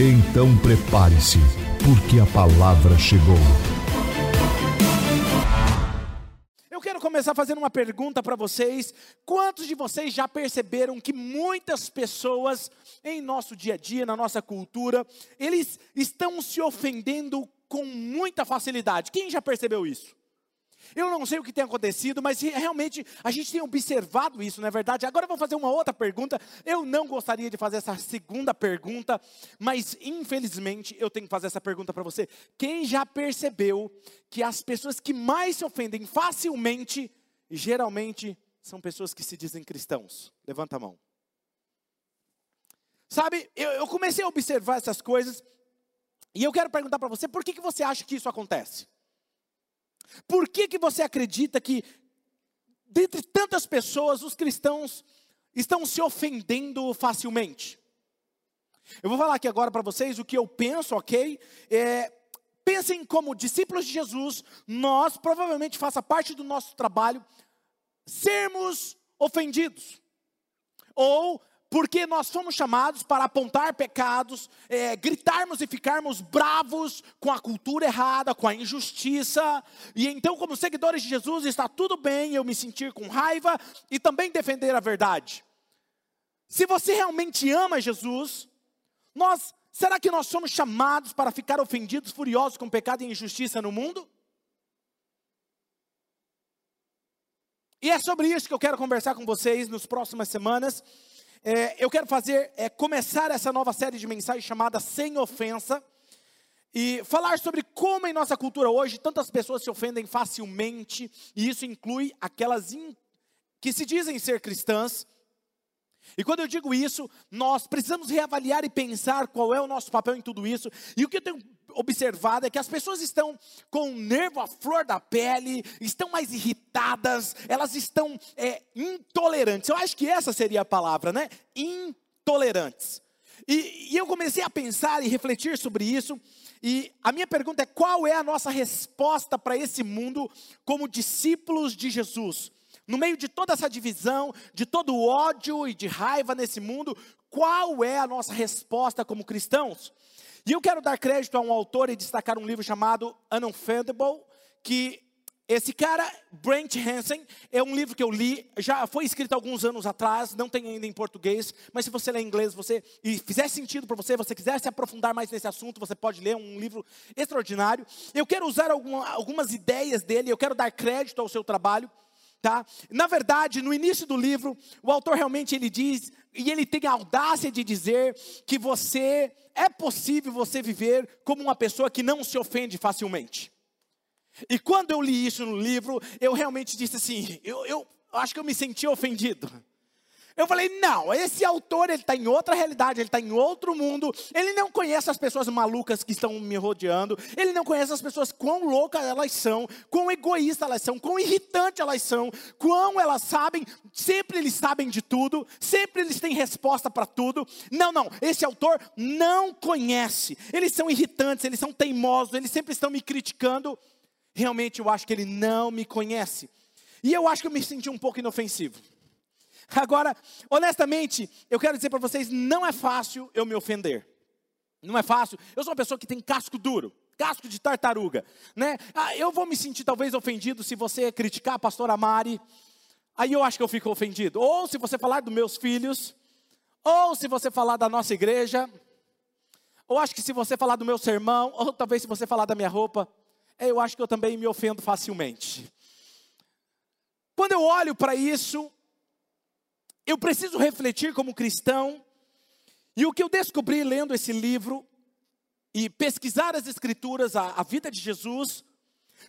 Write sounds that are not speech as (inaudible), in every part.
Então prepare-se, porque a palavra chegou. Eu quero começar fazendo uma pergunta para vocês. Quantos de vocês já perceberam que muitas pessoas em nosso dia a dia, na nossa cultura, eles estão se ofendendo com muita facilidade? Quem já percebeu isso? Eu não sei o que tem acontecido, mas realmente a gente tem observado isso, não é verdade? Agora eu vou fazer uma outra pergunta. Eu não gostaria de fazer essa segunda pergunta, mas infelizmente eu tenho que fazer essa pergunta para você. Quem já percebeu que as pessoas que mais se ofendem facilmente, geralmente, são pessoas que se dizem cristãos? Levanta a mão. Sabe, eu, eu comecei a observar essas coisas e eu quero perguntar para você, por que, que você acha que isso acontece? Por que, que você acredita que, dentre tantas pessoas, os cristãos estão se ofendendo facilmente? Eu vou falar aqui agora para vocês o que eu penso, ok? É, pensem como discípulos de Jesus, nós provavelmente faça parte do nosso trabalho sermos ofendidos. Ou porque nós fomos chamados para apontar pecados, é, gritarmos e ficarmos bravos com a cultura errada, com a injustiça, e então, como seguidores de Jesus, está tudo bem eu me sentir com raiva e também defender a verdade. Se você realmente ama Jesus, nós, será que nós somos chamados para ficar ofendidos, furiosos com pecado e injustiça no mundo? E é sobre isso que eu quero conversar com vocês nas próximas semanas é, eu quero fazer, é, começar essa nova série de mensagens chamada Sem Ofensa. E falar sobre como em nossa cultura hoje tantas pessoas se ofendem facilmente, e isso inclui aquelas in, que se dizem ser cristãs. E quando eu digo isso, nós precisamos reavaliar e pensar qual é o nosso papel em tudo isso. E o que eu tenho observado é que as pessoas estão com o nervo à flor da pele, estão mais irritadas, elas estão é, intolerantes. Eu acho que essa seria a palavra, né? Intolerantes. E, e eu comecei a pensar e refletir sobre isso. E a minha pergunta é: qual é a nossa resposta para esse mundo como discípulos de Jesus? No meio de toda essa divisão, de todo o ódio e de raiva nesse mundo, qual é a nossa resposta como cristãos? E eu quero dar crédito a um autor e destacar um livro chamado Unoffendable, que esse cara, Brent Hansen, é um livro que eu li, já foi escrito alguns anos atrás, não tem ainda em português, mas se você ler em inglês, você e fizer sentido para você, você quiser se aprofundar mais nesse assunto, você pode ler um livro extraordinário. Eu quero usar alguma, algumas ideias dele, eu quero dar crédito ao seu trabalho, tá? Na verdade, no início do livro, o autor realmente ele diz e ele tem a audácia de dizer que você é possível você viver como uma pessoa que não se ofende facilmente. E quando eu li isso no livro, eu realmente disse assim, eu, eu acho que eu me senti ofendido. Eu falei, não, esse autor ele está em outra realidade, ele está em outro mundo. Ele não conhece as pessoas malucas que estão me rodeando. Ele não conhece as pessoas quão loucas elas são, quão egoístas elas são, quão irritantes elas são, quão elas sabem. Sempre eles sabem de tudo, sempre eles têm resposta para tudo. Não, não, esse autor não conhece. Eles são irritantes, eles são teimosos, eles sempre estão me criticando. Realmente eu acho que ele não me conhece. E eu acho que eu me senti um pouco inofensivo. Agora, honestamente, eu quero dizer para vocês, não é fácil eu me ofender. Não é fácil. Eu sou uma pessoa que tem casco duro, casco de tartaruga, né? Ah, eu vou me sentir talvez ofendido se você criticar a pastora Mari. Aí eu acho que eu fico ofendido. Ou se você falar dos meus filhos, ou se você falar da nossa igreja, ou acho que se você falar do meu sermão, ou talvez se você falar da minha roupa, eu acho que eu também me ofendo facilmente. Quando eu olho para isso, eu preciso refletir como cristão, e o que eu descobri lendo esse livro e pesquisar as escrituras, a, a vida de Jesus,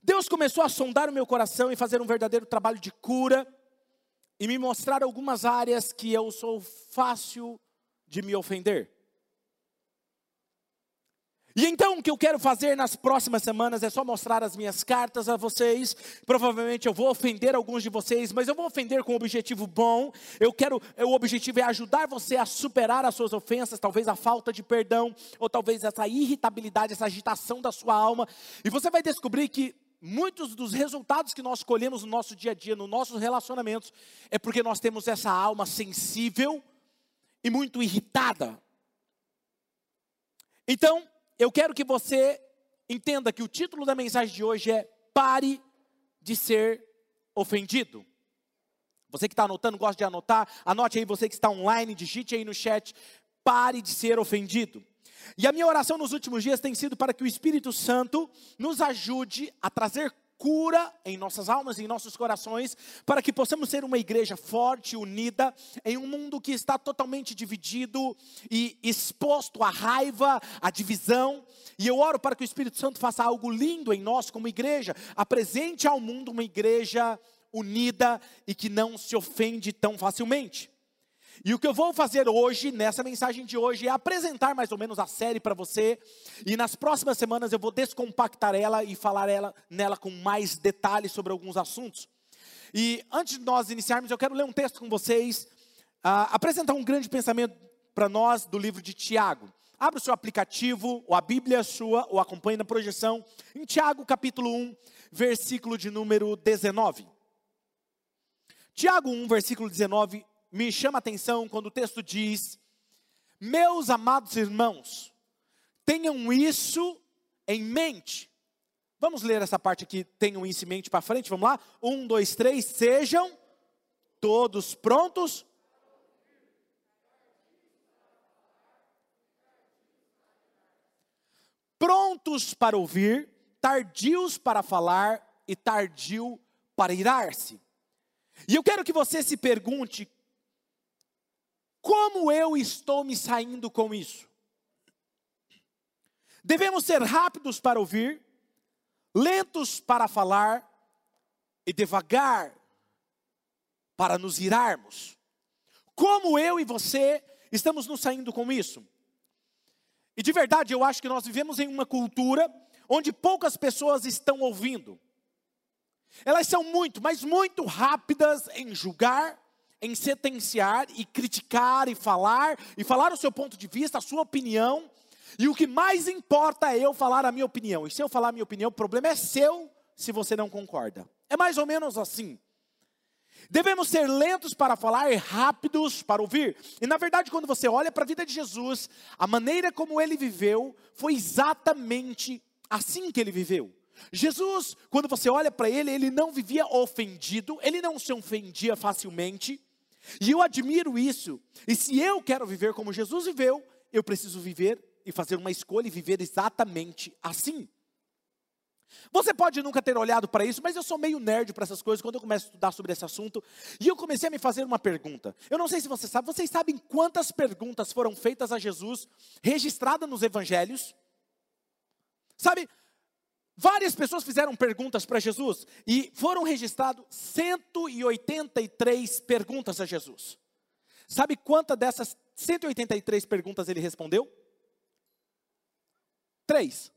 Deus começou a sondar o meu coração e fazer um verdadeiro trabalho de cura e me mostrar algumas áreas que eu sou fácil de me ofender. E então o que eu quero fazer nas próximas semanas é só mostrar as minhas cartas a vocês. Provavelmente eu vou ofender alguns de vocês, mas eu vou ofender com um objetivo bom. Eu quero, o objetivo é ajudar você a superar as suas ofensas, talvez a falta de perdão, ou talvez essa irritabilidade, essa agitação da sua alma. E você vai descobrir que muitos dos resultados que nós colhemos no nosso dia a dia, nos nossos relacionamentos, é porque nós temos essa alma sensível e muito irritada. Então, eu quero que você entenda que o título da mensagem de hoje é Pare de ser ofendido. Você que está anotando, gosta de anotar, anote aí, você que está online, digite aí no chat, pare de ser ofendido. E a minha oração nos últimos dias tem sido para que o Espírito Santo nos ajude a trazer cura em nossas almas em nossos corações, para que possamos ser uma igreja forte, unida, em um mundo que está totalmente dividido e exposto à raiva, à divisão. E eu oro para que o Espírito Santo faça algo lindo em nós como igreja, apresente ao mundo uma igreja unida e que não se ofende tão facilmente. E o que eu vou fazer hoje, nessa mensagem de hoje, é apresentar mais ou menos a série para você. E nas próximas semanas eu vou descompactar ela e falar ela, nela com mais detalhes sobre alguns assuntos. E antes de nós iniciarmos, eu quero ler um texto com vocês, uh, apresentar um grande pensamento para nós do livro de Tiago. Abra o seu aplicativo, ou a Bíblia sua, ou acompanhe na projeção, em Tiago capítulo 1, versículo de número 19. Tiago 1, versículo 19, me chama a atenção quando o texto diz: Meus amados irmãos, tenham isso em mente. Vamos ler essa parte aqui, tenham isso em mente para frente, vamos lá? Um, dois, três, sejam todos prontos. Prontos para ouvir, tardios para falar e tardio para irar-se. E eu quero que você se pergunte como eu estou me saindo com isso? Devemos ser rápidos para ouvir, lentos para falar e devagar para nos irarmos. Como eu e você estamos nos saindo com isso? E de verdade, eu acho que nós vivemos em uma cultura onde poucas pessoas estão ouvindo. Elas são muito, mas muito rápidas em julgar, em sentenciar e criticar e falar, e falar o seu ponto de vista, a sua opinião, e o que mais importa é eu falar a minha opinião. E se eu falar a minha opinião, o problema é seu se você não concorda. É mais ou menos assim. Devemos ser lentos para falar e rápidos para ouvir. E na verdade, quando você olha para a vida de Jesus, a maneira como ele viveu foi exatamente assim que ele viveu. Jesus, quando você olha para ele, ele não vivia ofendido, ele não se ofendia facilmente, e eu admiro isso. E se eu quero viver como Jesus viveu, eu preciso viver e fazer uma escolha e viver exatamente assim. Você pode nunca ter olhado para isso, mas eu sou meio nerd para essas coisas quando eu começo a estudar sobre esse assunto. E eu comecei a me fazer uma pergunta. Eu não sei se você sabe, vocês sabem quantas perguntas foram feitas a Jesus, registradas nos evangelhos? Sabe, Várias pessoas fizeram perguntas para Jesus e foram registrados 183 perguntas a Jesus. Sabe quantas dessas 183 perguntas ele respondeu? Três.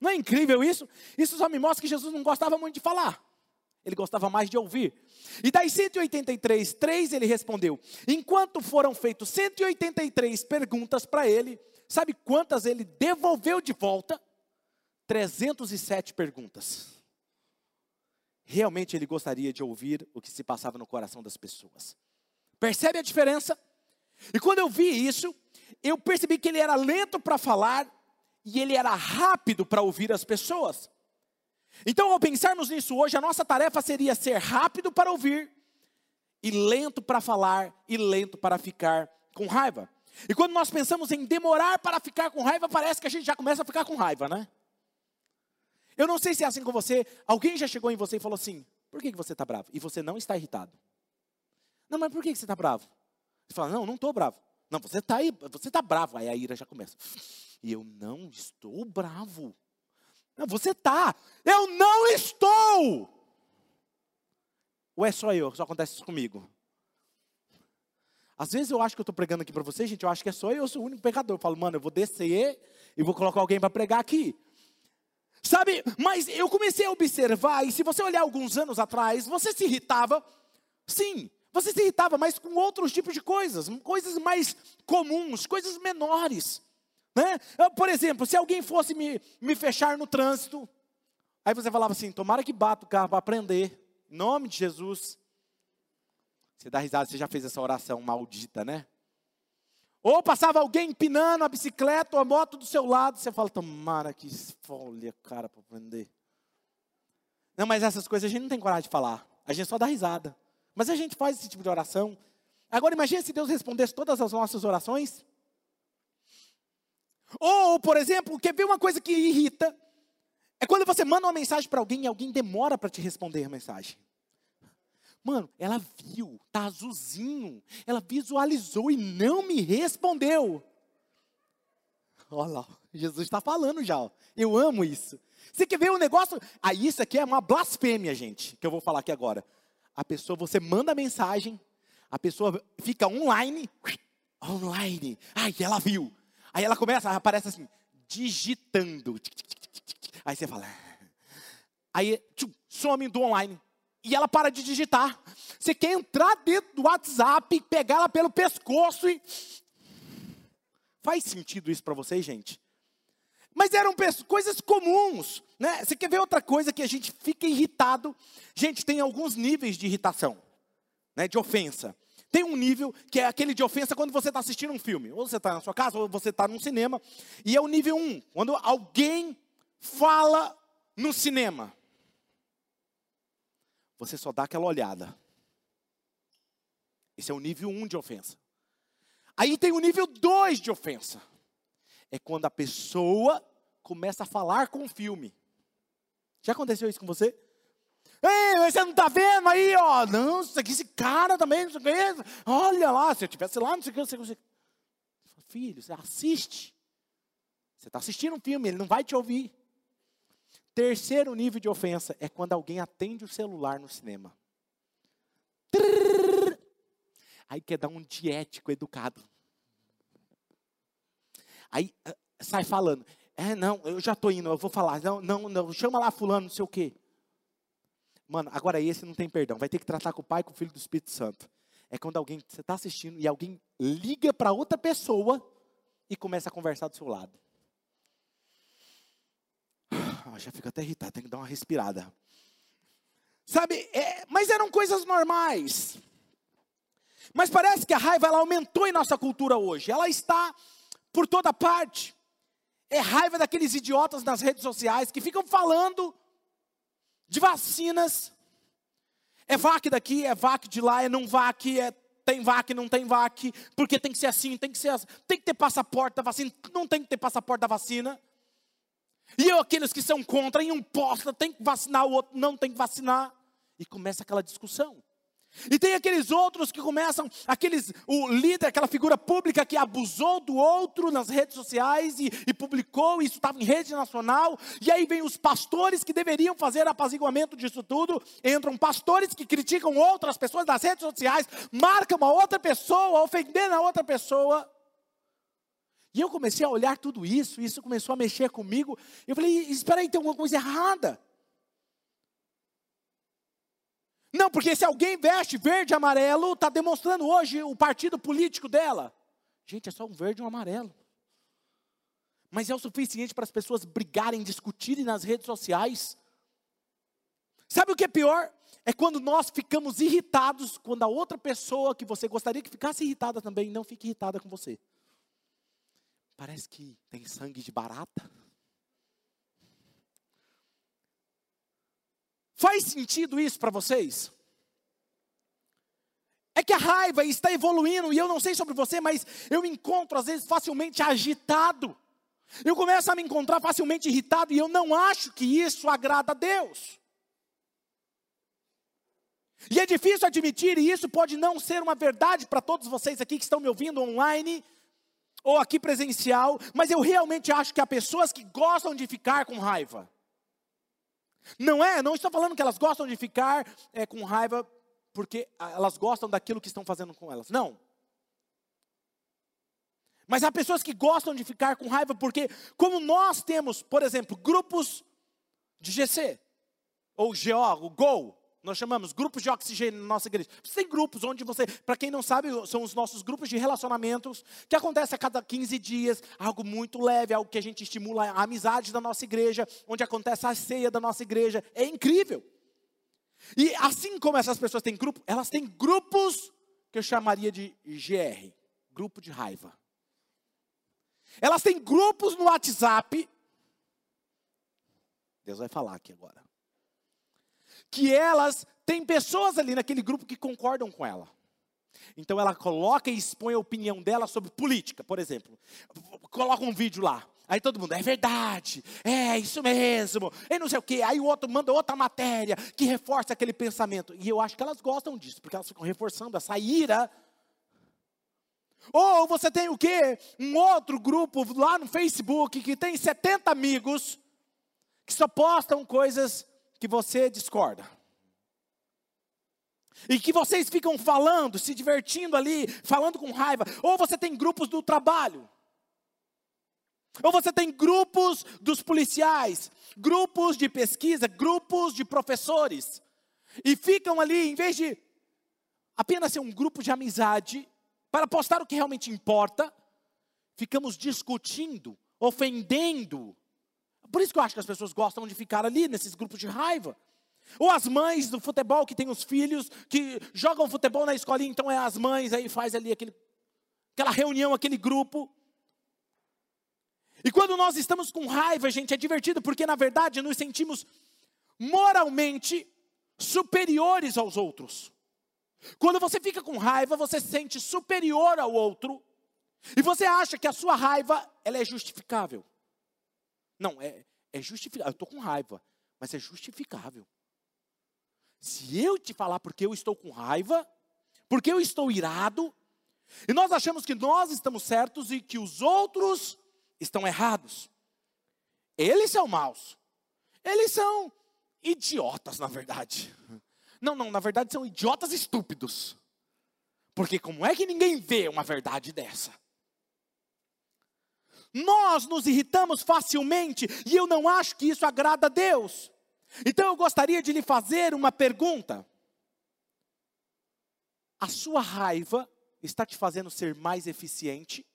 Não é incrível isso? Isso só me mostra que Jesus não gostava muito de falar. Ele gostava mais de ouvir. E das 183, três ele respondeu. Enquanto foram feitas 183 perguntas para ele, sabe quantas ele devolveu de volta? 307 perguntas. Realmente ele gostaria de ouvir o que se passava no coração das pessoas. Percebe a diferença? E quando eu vi isso, eu percebi que ele era lento para falar e ele era rápido para ouvir as pessoas. Então, ao pensarmos nisso hoje, a nossa tarefa seria ser rápido para ouvir e lento para falar e lento para ficar com raiva. E quando nós pensamos em demorar para ficar com raiva, parece que a gente já começa a ficar com raiva, né? Eu não sei se é assim com você. Alguém já chegou em você e falou assim: por que, você está bravo? E você não está irritado. Não, mas por que, você está bravo? Você fala: não, não estou bravo. Não, você está você está bravo. Aí a ira já começa. E eu não estou bravo. Não, você está. Eu não estou. Ou é só eu? Só acontece isso comigo. Às vezes eu acho que eu estou pregando aqui para vocês, gente, eu acho que é só eu, eu sou o único pecador. Eu falo, mano, eu vou descer e vou colocar alguém para pregar aqui. Sabe, mas eu comecei a observar, e se você olhar alguns anos atrás, você se irritava, sim, você se irritava, mas com outros tipos de coisas, coisas mais comuns, coisas menores. Né? Por exemplo, se alguém fosse me, me fechar no trânsito, aí você falava assim: tomara que bata o carro para aprender, em nome de Jesus. Você dá risada, você já fez essa oração maldita, né? Ou passava alguém empinando a bicicleta ou a moto do seu lado, você fala, tomara que folha, cara, para aprender. Não, mas essas coisas a gente não tem coragem de falar. A gente só dá risada. Mas a gente faz esse tipo de oração. Agora imagine se Deus respondesse todas as nossas orações. Ou, por exemplo, quer ver uma coisa que irrita? É quando você manda uma mensagem para alguém e alguém demora para te responder a mensagem. Mano, ela viu, tá azulzinho. Ela visualizou e não me respondeu. Olha lá, Jesus está falando já. Ó. Eu amo isso. Você quer ver o um negócio? Ah, isso aqui é uma blasfêmia, gente, que eu vou falar aqui agora. A pessoa, você manda mensagem, a pessoa fica online, online. Ai, ela viu. Aí ela começa, aparece assim, digitando. Aí você fala. (laughs) Aí tchum, some do online. E ela para de digitar. Você quer entrar dentro do WhatsApp, pegar ela pelo pescoço e. Faz sentido isso para vocês, gente? Mas eram coisas comuns, né? Você quer ver outra coisa que a gente fica irritado? Gente, tem alguns níveis de irritação, né? De ofensa. Tem um nível que é aquele de ofensa quando você está assistindo um filme. Ou você está na sua casa, ou você está num cinema. E é o nível 1, um, quando alguém fala no cinema. Você só dá aquela olhada. Esse é o nível 1 um de ofensa. Aí tem o nível 2 de ofensa. É quando a pessoa começa a falar com o filme. Já aconteceu isso com você? Ei, você não está vendo aí, ó. Não, esse cara também, não sei o que. Olha lá, se eu estivesse lá, não sei o que, não sei o que. Filho, você assiste. Você está assistindo um filme, ele não vai te ouvir. Terceiro nível de ofensa é quando alguém atende o celular no cinema. Aí quer dar um diético educado. Aí ah, sai falando. É, não, eu já estou indo, eu vou falar. Não, não, não, chama lá fulano, não sei o quê. Mano, agora esse não tem perdão. Vai ter que tratar com o Pai, com o Filho do Espírito Santo. É quando alguém, você está assistindo e alguém liga para outra pessoa e começa a conversar do seu lado. Ah, já fica até irritado, tem que dar uma respirada. Sabe, é, mas eram coisas normais. Mas parece que a raiva ela aumentou em nossa cultura hoje. Ela está por toda parte. É raiva daqueles idiotas nas redes sociais que ficam falando de vacinas. É VAC daqui, é VAC de lá, é não VAC, é tem VAC, não tem VAC, porque tem que ser assim, tem que ser assim, tem que ter passaporte da vacina, não tem que ter passaporte da vacina. E eu, aqueles que são contra, em um posta, tem que vacinar, o outro não tem que vacinar. E começa aquela discussão. E tem aqueles outros que começam, aqueles, o líder, aquela figura pública que abusou do outro nas redes sociais e, e publicou, isso estava em rede nacional, e aí vem os pastores que deveriam fazer apaziguamento disso tudo, entram pastores que criticam outras pessoas nas redes sociais, marcam uma outra pessoa, ofendendo a outra pessoa. E eu comecei a olhar tudo isso, e isso começou a mexer comigo, eu falei, espera aí, tem alguma coisa errada. Não, porque se alguém veste verde e amarelo, está demonstrando hoje o partido político dela. Gente, é só um verde e um amarelo. Mas é o suficiente para as pessoas brigarem, discutirem nas redes sociais. Sabe o que é pior? É quando nós ficamos irritados quando a outra pessoa que você gostaria que ficasse irritada também não fique irritada com você. Parece que tem sangue de barata. Faz sentido isso para vocês? É que a raiva está evoluindo, e eu não sei sobre você, mas eu me encontro às vezes facilmente agitado. Eu começo a me encontrar facilmente irritado, e eu não acho que isso agrada a Deus. E é difícil admitir, e isso pode não ser uma verdade para todos vocês aqui que estão me ouvindo online, ou aqui presencial, mas eu realmente acho que há pessoas que gostam de ficar com raiva. Não é, não estou falando que elas gostam de ficar é, com raiva porque elas gostam daquilo que estão fazendo com elas. Não. Mas há pessoas que gostam de ficar com raiva porque, como nós temos, por exemplo, grupos de GC, ou GO, o GO, nós chamamos grupos de oxigênio na nossa igreja. Você tem grupos onde você, para quem não sabe, são os nossos grupos de relacionamentos, que acontece a cada 15 dias, algo muito leve, algo que a gente estimula a amizade da nossa igreja, onde acontece a ceia da nossa igreja. É incrível. E assim como essas pessoas têm grupo, elas têm grupos que eu chamaria de GR, grupo de raiva. Elas têm grupos no WhatsApp. Deus vai falar aqui agora. Que elas têm pessoas ali naquele grupo que concordam com ela. Então ela coloca e expõe a opinião dela sobre política, por exemplo. Coloca um vídeo lá. Aí todo mundo, é verdade, é isso mesmo, e não sei o quê. Aí o outro manda outra matéria que reforça aquele pensamento. E eu acho que elas gostam disso, porque elas ficam reforçando essa ira ou você tem o quê? Um outro grupo lá no Facebook que tem 70 amigos que só postam coisas que você discorda. E que vocês ficam falando, se divertindo ali, falando com raiva. Ou você tem grupos do trabalho. Ou você tem grupos dos policiais, grupos de pesquisa, grupos de professores. E ficam ali, em vez de apenas ser um grupo de amizade, para postar o que realmente importa, ficamos discutindo, ofendendo. Por isso que eu acho que as pessoas gostam de ficar ali nesses grupos de raiva. Ou as mães do futebol que têm os filhos que jogam futebol na escolinha, então é as mães aí faz ali aquele, aquela reunião, aquele grupo. E quando nós estamos com raiva, gente, é divertido porque na verdade nos sentimos moralmente superiores aos outros. Quando você fica com raiva, você se sente superior ao outro e você acha que a sua raiva ela é justificável. Não, é, é justificável. Eu estou com raiva, mas é justificável. Se eu te falar porque eu estou com raiva, porque eu estou irado, e nós achamos que nós estamos certos e que os outros estão errados. Eles são maus. Eles são idiotas, na verdade. Não, não, na verdade são idiotas estúpidos. Porque como é que ninguém vê uma verdade dessa? Nós nos irritamos facilmente e eu não acho que isso agrada a Deus. Então eu gostaria de lhe fazer uma pergunta. A sua raiva está te fazendo ser mais eficiente?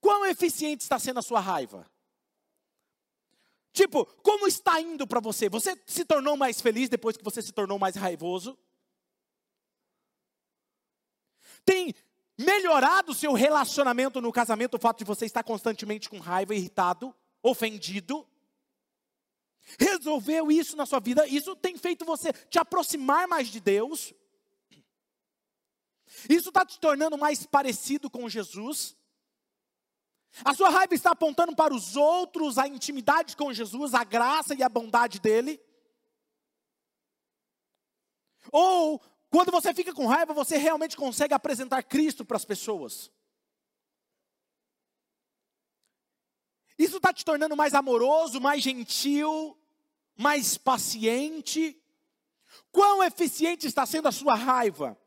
Quão eficiente está sendo a sua raiva? Tipo, como está indo para você? Você se tornou mais feliz depois que você se tornou mais raivoso? Tem melhorado o seu relacionamento no casamento o fato de você estar constantemente com raiva, irritado, ofendido? Resolveu isso na sua vida? Isso tem feito você te aproximar mais de Deus? Isso está te tornando mais parecido com Jesus? A sua raiva está apontando para os outros a intimidade com Jesus, a graça e a bondade dele? Ou, quando você fica com raiva, você realmente consegue apresentar Cristo para as pessoas? Isso está te tornando mais amoroso, mais gentil, mais paciente? Quão eficiente está sendo a sua raiva?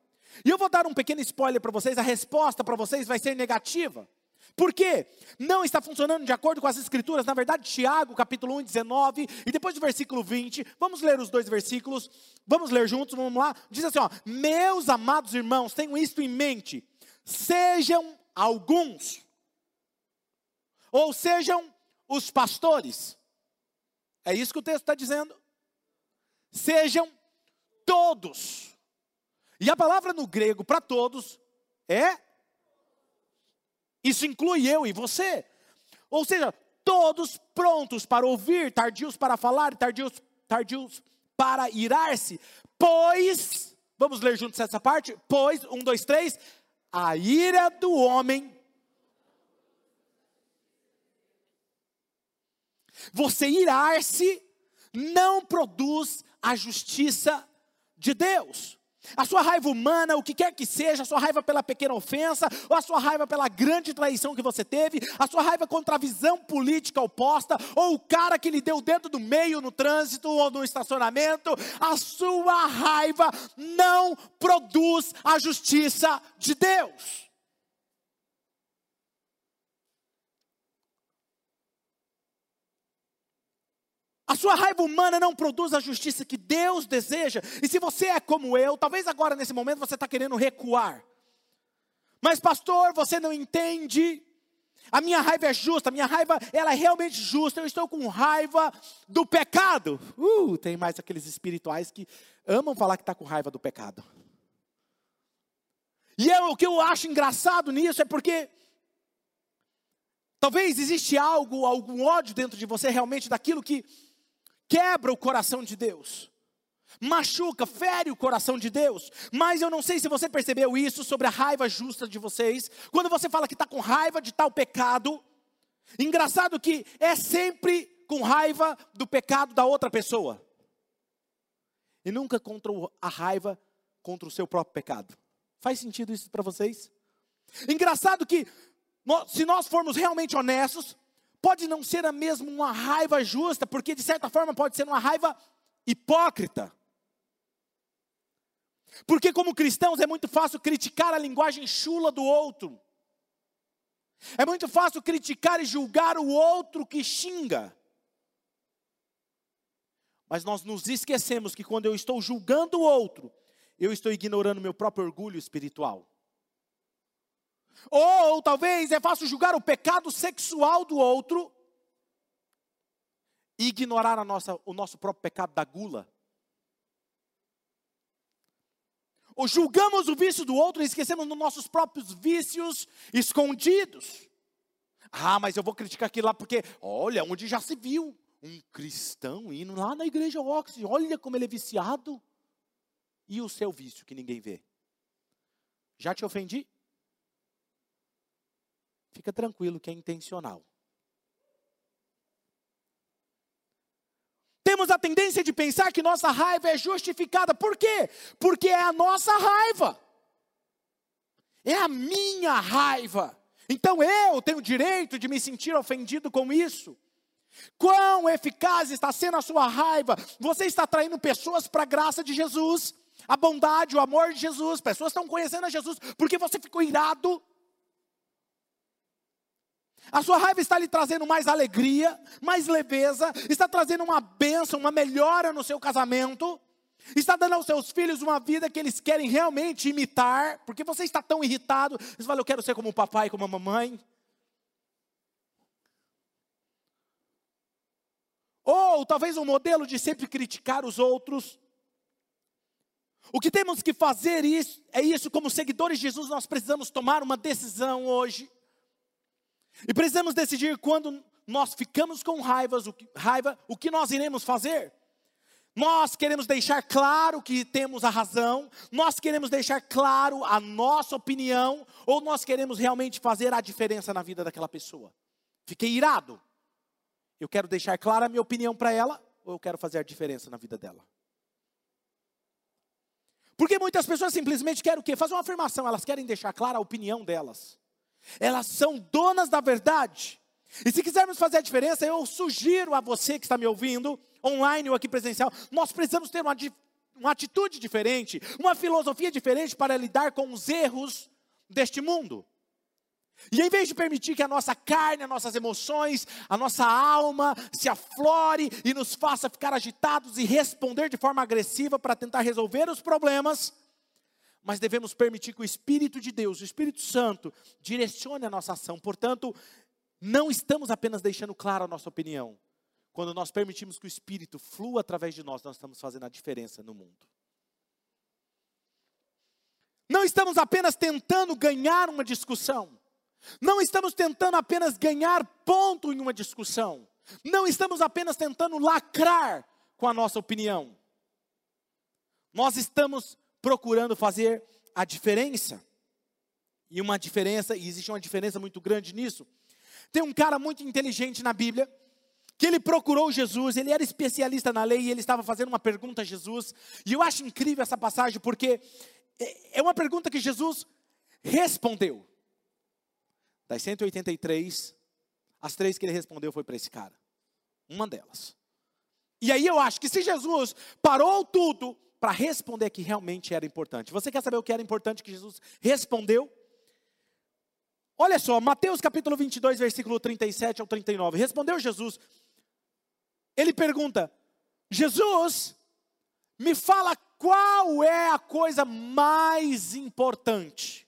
E eu vou dar um pequeno spoiler para vocês: a resposta para vocês vai ser negativa. Por quê? Não está funcionando de acordo com as escrituras. Na verdade, Tiago, capítulo 1, 19, e depois do versículo 20, vamos ler os dois versículos, vamos ler juntos, vamos lá. Diz assim: ó, meus amados irmãos, tenham isto em mente, sejam alguns, ou sejam os pastores, é isso que o texto está dizendo, sejam todos, e a palavra no grego para todos é isso inclui eu e você. Ou seja, todos prontos para ouvir, tardios para falar, tardios, tardios para irar-se. Pois, vamos ler juntos essa parte? Pois, um, dois, três. A ira do homem. Você irar-se não produz a justiça de Deus. A sua raiva humana, o que quer que seja, a sua raiva pela pequena ofensa, ou a sua raiva pela grande traição que você teve, a sua raiva contra a visão política oposta, ou o cara que lhe deu o dedo do meio no trânsito ou no estacionamento, a sua raiva não produz a justiça de Deus. A sua raiva humana não produz a justiça que Deus deseja. E se você é como eu, talvez agora nesse momento você está querendo recuar. Mas pastor, você não entende. A minha raiva é justa, a minha raiva ela é realmente justa. Eu estou com raiva do pecado. Uh, tem mais aqueles espirituais que amam falar que está com raiva do pecado. E eu, o que eu acho engraçado nisso é porque talvez existe algo, algum ódio dentro de você realmente daquilo que quebra o coração de Deus machuca, fere o coração de Deus. Mas eu não sei se você percebeu isso sobre a raiva justa de vocês. Quando você fala que está com raiva de tal pecado, engraçado que é sempre com raiva do pecado da outra pessoa. E nunca contra a raiva contra o seu próprio pecado. Faz sentido isso para vocês? Engraçado que, se nós formos realmente honestos, pode não ser a mesma uma raiva justa, porque de certa forma pode ser uma raiva hipócrita. Porque, como cristãos, é muito fácil criticar a linguagem chula do outro. É muito fácil criticar e julgar o outro que xinga. Mas nós nos esquecemos que quando eu estou julgando o outro, eu estou ignorando meu próprio orgulho espiritual. Ou, talvez é fácil julgar o pecado sexual do outro e ignorar a nossa, o nosso próprio pecado da gula. Ou julgamos o vício do outro e esquecemos dos nossos próprios vícios escondidos. Ah, mas eu vou criticar aquilo lá porque, olha, onde já se viu um cristão indo lá na igreja Oxford, olha como ele é viciado. E o seu vício que ninguém vê? Já te ofendi? Fica tranquilo que é intencional. temos a tendência de pensar que nossa raiva é justificada. Por quê? Porque é a nossa raiva. É a minha raiva. Então eu tenho o direito de me sentir ofendido com isso. Quão eficaz está sendo a sua raiva? Você está atraindo pessoas para a graça de Jesus, a bondade, o amor de Jesus. Pessoas estão conhecendo a Jesus porque você ficou irado a sua raiva está lhe trazendo mais alegria, mais leveza, está trazendo uma bênção, uma melhora no seu casamento, está dando aos seus filhos uma vida que eles querem realmente imitar, porque você está tão irritado, você fala, eu quero ser como o papai, como a mamãe. Ou talvez um modelo de sempre criticar os outros. O que temos que fazer isso, é isso, como seguidores de Jesus, nós precisamos tomar uma decisão hoje. E precisamos decidir quando nós ficamos com raivas, o que, raiva, o que nós iremos fazer. Nós queremos deixar claro que temos a razão, nós queremos deixar claro a nossa opinião, ou nós queremos realmente fazer a diferença na vida daquela pessoa. Fiquei irado. Eu quero deixar clara a minha opinião para ela, ou eu quero fazer a diferença na vida dela? Porque muitas pessoas simplesmente querem o quê? Fazer uma afirmação, elas querem deixar clara a opinião delas. Elas são donas da verdade. E se quisermos fazer a diferença, eu sugiro a você que está me ouvindo, online ou aqui presencial, nós precisamos ter uma, uma atitude diferente, uma filosofia diferente para lidar com os erros deste mundo. E em vez de permitir que a nossa carne, as nossas emoções, a nossa alma se aflore e nos faça ficar agitados e responder de forma agressiva para tentar resolver os problemas, mas devemos permitir que o Espírito de Deus, o Espírito Santo, direcione a nossa ação. Portanto, não estamos apenas deixando claro a nossa opinião. Quando nós permitimos que o Espírito flua através de nós, nós estamos fazendo a diferença no mundo. Não estamos apenas tentando ganhar uma discussão. Não estamos tentando apenas ganhar ponto em uma discussão. Não estamos apenas tentando lacrar com a nossa opinião. Nós estamos procurando fazer a diferença. E uma diferença, e existe uma diferença muito grande nisso. Tem um cara muito inteligente na Bíblia, que ele procurou Jesus, ele era especialista na lei e ele estava fazendo uma pergunta a Jesus. E eu acho incrível essa passagem porque é, é uma pergunta que Jesus respondeu. Das 183, as três que ele respondeu foi para esse cara. Uma delas. E aí eu acho que se Jesus parou tudo para responder que realmente era importante. Você quer saber o que era importante que Jesus respondeu? Olha só, Mateus capítulo 22, versículo 37 ao 39. Respondeu Jesus: ele pergunta: Jesus, me fala qual é a coisa mais importante.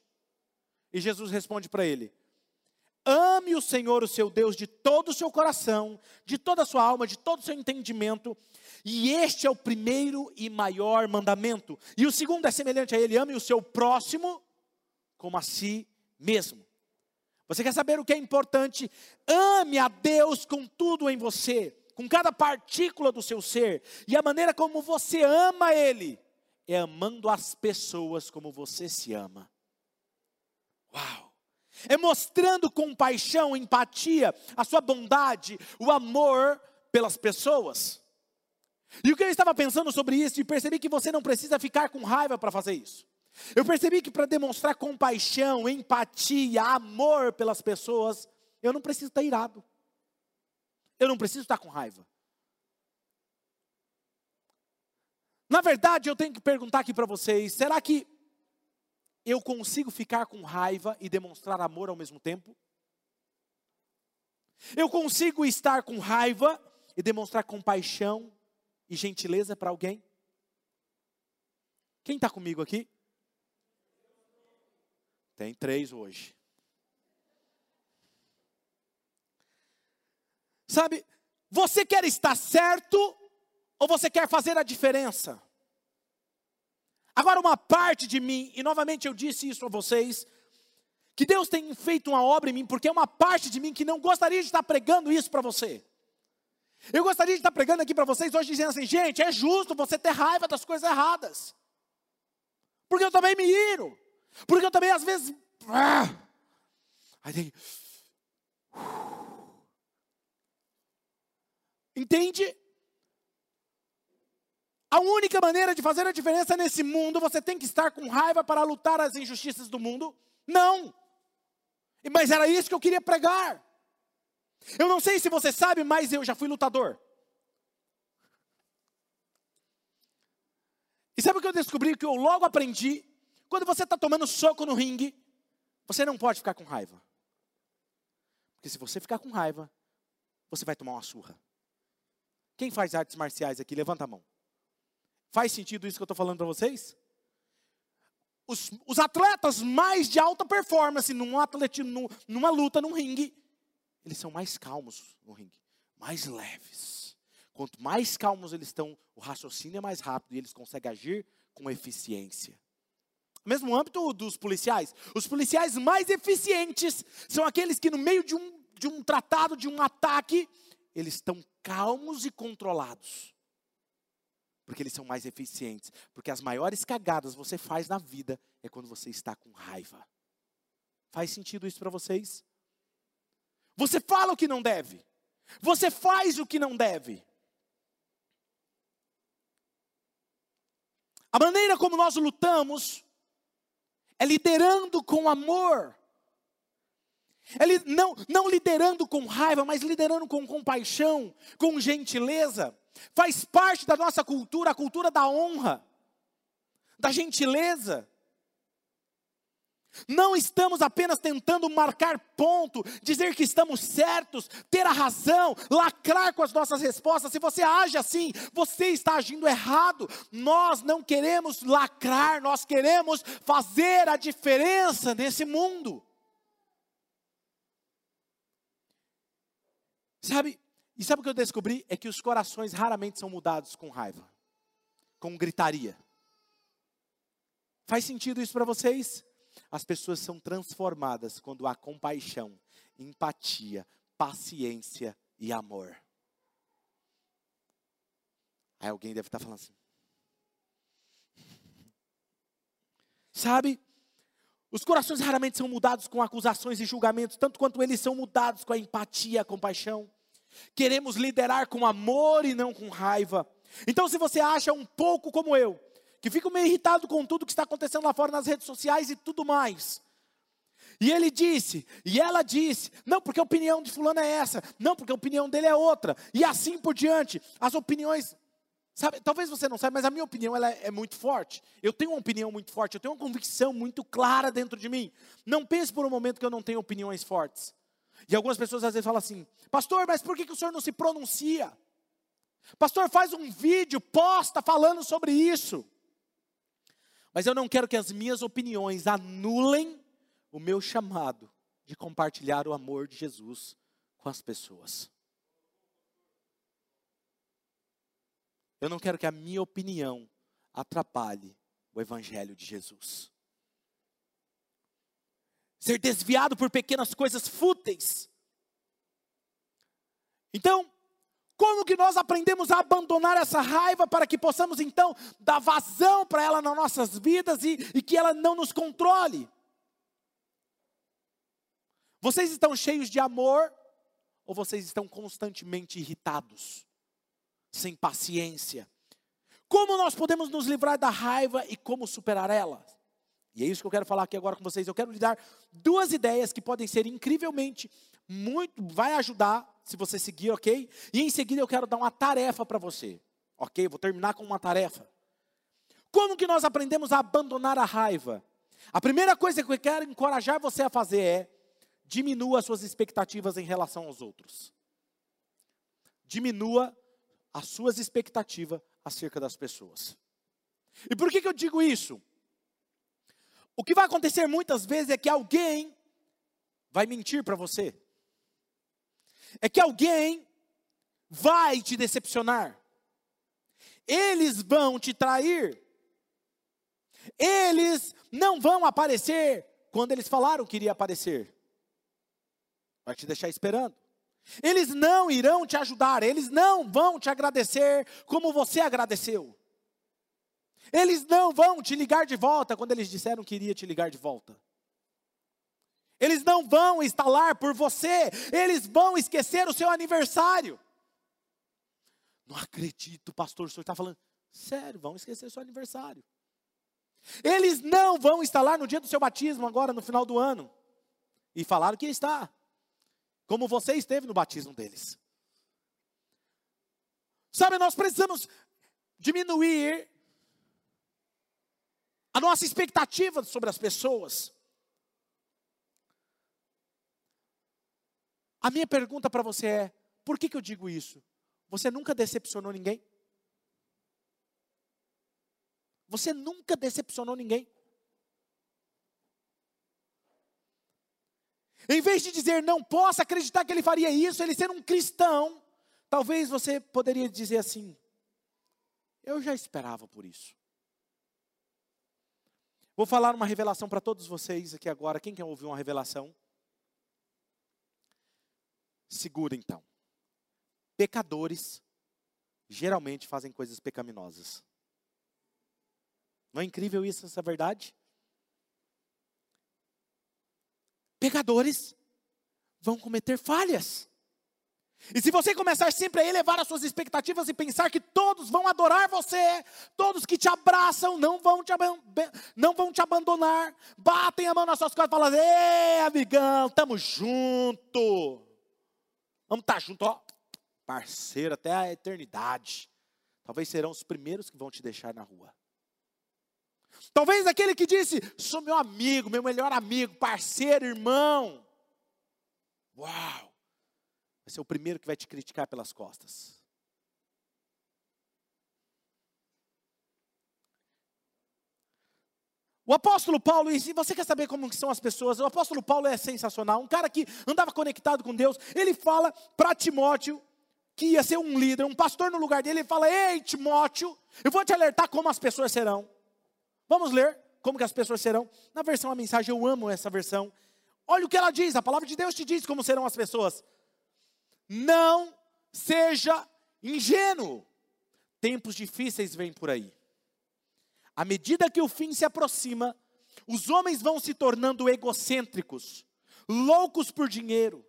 E Jesus responde para ele: Ame o Senhor, o seu Deus, de todo o seu coração, de toda a sua alma, de todo o seu entendimento. E este é o primeiro e maior mandamento. E o segundo é semelhante a ele: ame o seu próximo como a si mesmo. Você quer saber o que é importante? Ame a Deus com tudo em você, com cada partícula do seu ser. E a maneira como você ama Ele é amando as pessoas como você se ama. Uau! É mostrando compaixão, empatia, a sua bondade, o amor pelas pessoas. E o que eu estava pensando sobre isso, e percebi que você não precisa ficar com raiva para fazer isso. Eu percebi que para demonstrar compaixão, empatia, amor pelas pessoas, eu não preciso estar irado. Eu não preciso estar com raiva. Na verdade, eu tenho que perguntar aqui para vocês: será que eu consigo ficar com raiva e demonstrar amor ao mesmo tempo? Eu consigo estar com raiva e demonstrar compaixão e gentileza para alguém? Quem está comigo aqui? Tem três hoje. Sabe, você quer estar certo ou você quer fazer a diferença? Agora, uma parte de mim, e novamente eu disse isso a vocês, que Deus tem feito uma obra em mim, porque é uma parte de mim que não gostaria de estar pregando isso para você. Eu gostaria de estar pregando aqui para vocês hoje dizendo assim, gente, é justo você ter raiva das coisas erradas. Porque eu também me iro. Porque eu também, às vezes. Ah, tem. (sighs) Entende? A única maneira de fazer a diferença nesse mundo, você tem que estar com raiva para lutar as injustiças do mundo? Não. Mas era isso que eu queria pregar. Eu não sei se você sabe, mas eu já fui lutador. E sabe o que eu descobri? Que eu logo aprendi quando você está tomando soco no ringue, você não pode ficar com raiva. Porque se você ficar com raiva, você vai tomar uma surra. Quem faz artes marciais aqui? Levanta a mão. Faz sentido isso que eu estou falando para vocês? Os, os, atletas mais de alta performance num atletismo, numa luta, num ringue, eles são mais calmos no ringue, mais leves. Quanto mais calmos eles estão, o raciocínio é mais rápido e eles conseguem agir com eficiência mesmo âmbito dos policiais. Os policiais mais eficientes são aqueles que, no meio de um, de um tratado, de um ataque, eles estão calmos e controlados. Porque eles são mais eficientes. Porque as maiores cagadas você faz na vida é quando você está com raiva. Faz sentido isso para vocês? Você fala o que não deve. Você faz o que não deve. A maneira como nós lutamos é liderando com amor. É não, não liderando com raiva, mas liderando com compaixão, com gentileza. Faz parte da nossa cultura, a cultura da honra, da gentileza. Não estamos apenas tentando marcar ponto, dizer que estamos certos, ter a razão, lacrar com as nossas respostas. Se você age assim, você está agindo errado. Nós não queremos lacrar, nós queremos fazer a diferença nesse mundo. Sabe? E sabe o que eu descobri? É que os corações raramente são mudados com raiva, com gritaria. Faz sentido isso para vocês? As pessoas são transformadas quando há compaixão, empatia, paciência e amor. Aí alguém deve estar falando assim. (laughs) Sabe? Os corações raramente são mudados com acusações e julgamentos, tanto quanto eles são mudados com a empatia, a compaixão. Queremos liderar com amor e não com raiva. Então, se você acha um pouco como eu, que ficam meio irritados com tudo que está acontecendo lá fora nas redes sociais e tudo mais. E ele disse, e ela disse, não, porque a opinião de fulano é essa, não, porque a opinião dele é outra, e assim por diante. As opiniões, sabe, talvez você não saiba, mas a minha opinião ela é, é muito forte. Eu tenho uma opinião muito forte, eu tenho uma convicção muito clara dentro de mim. Não pense por um momento que eu não tenho opiniões fortes. E algumas pessoas às vezes falam assim, pastor, mas por que, que o senhor não se pronuncia? Pastor, faz um vídeo, posta falando sobre isso. Mas eu não quero que as minhas opiniões anulem o meu chamado de compartilhar o amor de Jesus com as pessoas. Eu não quero que a minha opinião atrapalhe o Evangelho de Jesus. Ser desviado por pequenas coisas fúteis. Então, como que nós aprendemos a abandonar essa raiva para que possamos então dar vazão para ela nas nossas vidas e, e que ela não nos controle? Vocês estão cheios de amor ou vocês estão constantemente irritados, sem paciência? Como nós podemos nos livrar da raiva e como superar ela? E é isso que eu quero falar aqui agora com vocês. Eu quero lhe dar duas ideias que podem ser incrivelmente muito, vai ajudar se você seguir, ok? E em seguida eu quero dar uma tarefa para você, ok? Vou terminar com uma tarefa. Como que nós aprendemos a abandonar a raiva? A primeira coisa que eu quero encorajar você a fazer é diminua as suas expectativas em relação aos outros. Diminua as suas expectativas acerca das pessoas. E por que, que eu digo isso? O que vai acontecer muitas vezes é que alguém vai mentir para você. É que alguém vai te decepcionar. Eles vão te trair. Eles não vão aparecer quando eles falaram que iria aparecer. Vai te deixar esperando. Eles não irão te ajudar, eles não vão te agradecer como você agradeceu. Eles não vão te ligar de volta quando eles disseram que iria te ligar de volta. Eles não vão instalar por você, eles vão esquecer o seu aniversário. Não acredito, pastor, o senhor está falando. Sério, vão esquecer o seu aniversário. Eles não vão instalar no dia do seu batismo, agora no final do ano. E falaram que está. Como você esteve no batismo deles. Sabe, nós precisamos diminuir a nossa expectativa sobre as pessoas. A minha pergunta para você é: por que, que eu digo isso? Você nunca decepcionou ninguém? Você nunca decepcionou ninguém? Em vez de dizer não posso acreditar que ele faria isso, ele ser um cristão, talvez você poderia dizer assim: eu já esperava por isso. Vou falar uma revelação para todos vocês aqui agora. Quem quer ouvir uma revelação? Segura então. Pecadores geralmente fazem coisas pecaminosas. Não é incrível isso, essa verdade? Pecadores vão cometer falhas. E se você começar sempre a elevar as suas expectativas e pensar que todos vão adorar você, todos que te abraçam não vão te, não vão te abandonar, batem a mão nas suas costas e falam: Ei, amigão, estamos junto. Vamos estar tá junto, ó, parceiro até a eternidade. Talvez serão os primeiros que vão te deixar na rua. Talvez aquele que disse: Sou meu amigo, meu melhor amigo, parceiro, irmão. Uau! Vai ser o primeiro que vai te criticar pelas costas. O apóstolo Paulo, e se você quer saber como são as pessoas, o apóstolo Paulo é sensacional, um cara que andava conectado com Deus, ele fala para Timóteo, que ia ser um líder, um pastor no lugar dele, ele fala, ei Timóteo, eu vou te alertar como as pessoas serão. Vamos ler como que as pessoas serão. Na versão a mensagem, eu amo essa versão. Olha o que ela diz, a palavra de Deus te diz como serão as pessoas. Não seja ingênuo. Tempos difíceis vêm por aí. À medida que o fim se aproxima, os homens vão se tornando egocêntricos, loucos por dinheiro,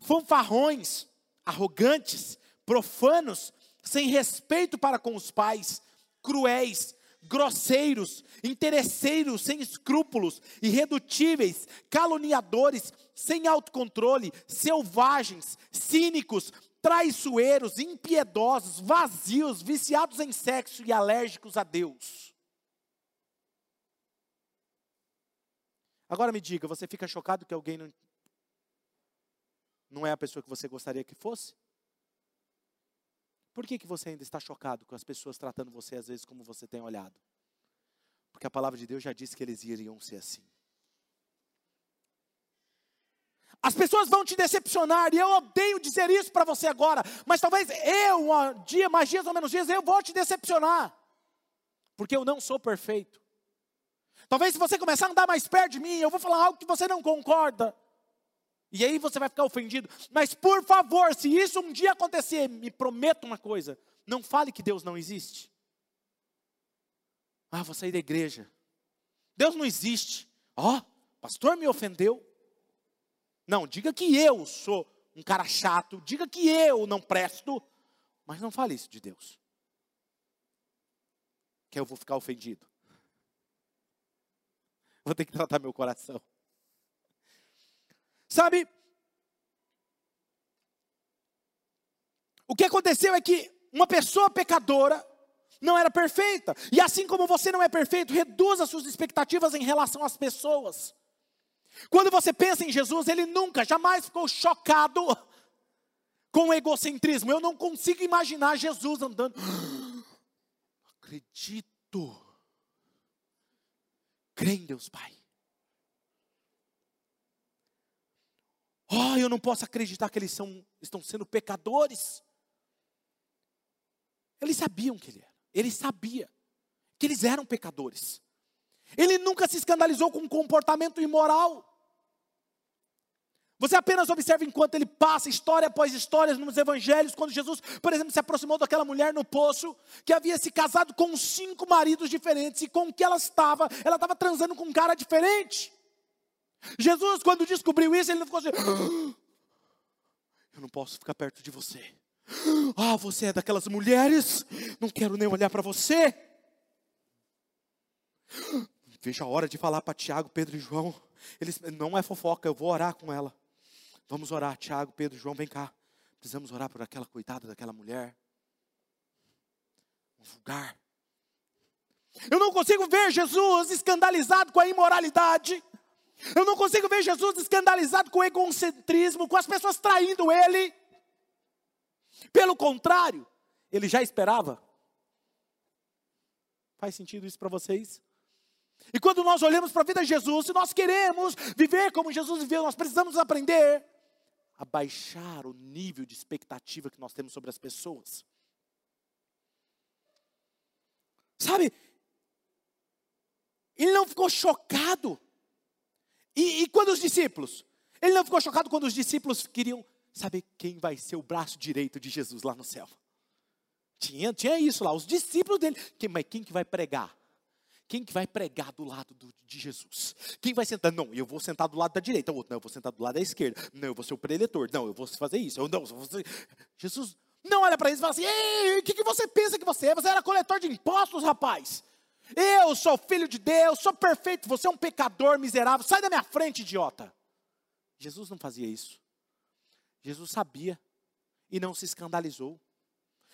fanfarrões, arrogantes, profanos, sem respeito para com os pais, cruéis, grosseiros, interesseiros, sem escrúpulos, irredutíveis, caluniadores, sem autocontrole, selvagens, cínicos, traiçoeiros, impiedosos, vazios, viciados em sexo e alérgicos a Deus. Agora me diga, você fica chocado que alguém não, não é a pessoa que você gostaria que fosse? Por que, que você ainda está chocado com as pessoas tratando você às vezes como você tem olhado? Porque a palavra de Deus já disse que eles iriam ser assim. As pessoas vão te decepcionar, e eu odeio dizer isso para você agora, mas talvez eu, um dia, mais dias ou menos dias, eu vou te decepcionar, porque eu não sou perfeito. Talvez se você começar a andar mais perto de mim, eu vou falar algo que você não concorda, e aí você vai ficar ofendido. Mas por favor, se isso um dia acontecer, me prometa uma coisa: não fale que Deus não existe. Ah, vou sair da igreja. Deus não existe. Ó, oh, pastor me ofendeu. Não, diga que eu sou um cara chato, diga que eu não presto, mas não fale isso de Deus. Que eu vou ficar ofendido. Vou ter que tratar meu coração. Sabe? O que aconteceu é que uma pessoa pecadora não era perfeita. E assim como você não é perfeito, reduza suas expectativas em relação às pessoas. Quando você pensa em Jesus, ele nunca, jamais ficou chocado (laughs) com o egocentrismo. Eu não consigo imaginar Jesus andando. (gasps) Acredito. Crê em Deus Pai. Oh, eu não posso acreditar que eles são, estão sendo pecadores. Eles sabiam que ele era. Ele sabia que eles eram pecadores. Ele nunca se escandalizou com um comportamento imoral. Você apenas observa enquanto ele passa história após história nos evangelhos, quando Jesus, por exemplo, se aproximou daquela mulher no poço, que havia se casado com cinco maridos diferentes, e com o que ela estava, ela estava transando com um cara diferente. Jesus, quando descobriu isso, ele não ficou assim: (gasps) Eu não posso ficar perto de você. Ah, você é daquelas mulheres, não quero nem olhar para você. Veja a hora de falar para Tiago, Pedro e João. Eles não é fofoca, eu vou orar com ela. Vamos orar, Tiago, Pedro, João, vem cá. Precisamos orar por aquela coitada daquela mulher. Um vulgar. Eu não consigo ver Jesus escandalizado com a imoralidade. Eu não consigo ver Jesus escandalizado com o egocentrismo, com as pessoas traindo ele. Pelo contrário, ele já esperava. Faz sentido isso para vocês? E quando nós olhamos para a vida de Jesus, se nós queremos viver como Jesus viveu, nós precisamos aprender a baixar o nível de expectativa que nós temos sobre as pessoas. Sabe? Ele não ficou chocado. E, e, quando os discípulos? Ele não ficou chocado quando os discípulos queriam saber quem vai ser o braço direito de Jesus lá no céu. Tinha, tinha isso lá, os discípulos dele. Quem, mas quem que vai pregar? Quem que vai pregar do lado do, de Jesus? Quem vai sentar? Não, eu vou sentar do lado da direita. Outro, não, eu vou sentar do lado da esquerda. Não, eu vou ser o preletor. Não, eu vou fazer isso. Eu não, eu vou. Jesus não olha para eles e fala assim: Ei, o que, que você pensa que você é? Você era coletor de impostos, rapaz. Eu sou filho de Deus, sou perfeito. Você é um pecador miserável. Sai da minha frente, idiota. Jesus não fazia isso. Jesus sabia e não se escandalizou.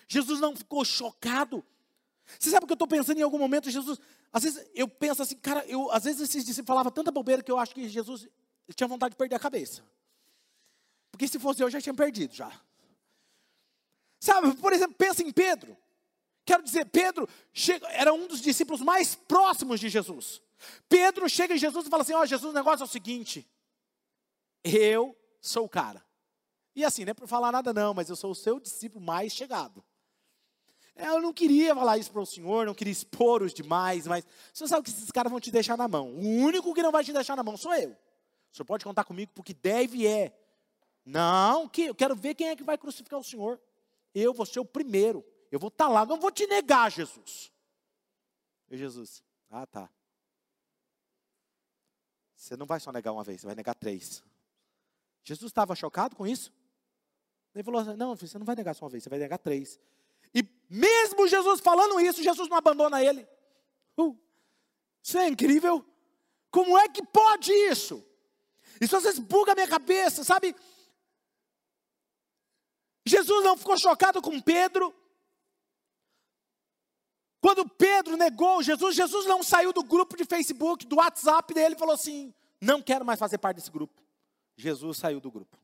Jesus não ficou chocado. Você sabe o que eu estou pensando em algum momento? Jesus, às vezes eu penso assim, cara, eu, às vezes esses discípulos falavam tanta bobeira que eu acho que Jesus tinha vontade de perder a cabeça. Porque se fosse eu, já tinha perdido já. Sabe, por exemplo, pensa em Pedro. Quero dizer, Pedro chega, era um dos discípulos mais próximos de Jesus. Pedro chega em Jesus e fala assim: Ó, oh, Jesus, o negócio é o seguinte. Eu sou o cara. E assim, não é por falar nada, não, mas eu sou o seu discípulo mais chegado. Eu não queria falar isso para o senhor, não queria expor os demais, mas o senhor sabe que esses caras vão te deixar na mão. O único que não vai te deixar na mão sou eu. O senhor pode contar comigo porque deve é. Não, que, eu quero ver quem é que vai crucificar o senhor. Eu vou ser o primeiro. Eu vou estar tá lá, não vou te negar, Jesus. E Jesus, ah tá. Você não vai só negar uma vez, você vai negar três. Jesus estava chocado com isso? Ele falou assim, não, você não vai negar só uma vez, você vai negar três. Mesmo Jesus falando isso, Jesus não abandona ele. Uh, isso é incrível. Como é que pode isso? Isso às vezes buga a minha cabeça, sabe? Jesus não ficou chocado com Pedro. Quando Pedro negou Jesus, Jesus não saiu do grupo de Facebook, do WhatsApp dele e falou assim: Não quero mais fazer parte desse grupo. Jesus saiu do grupo.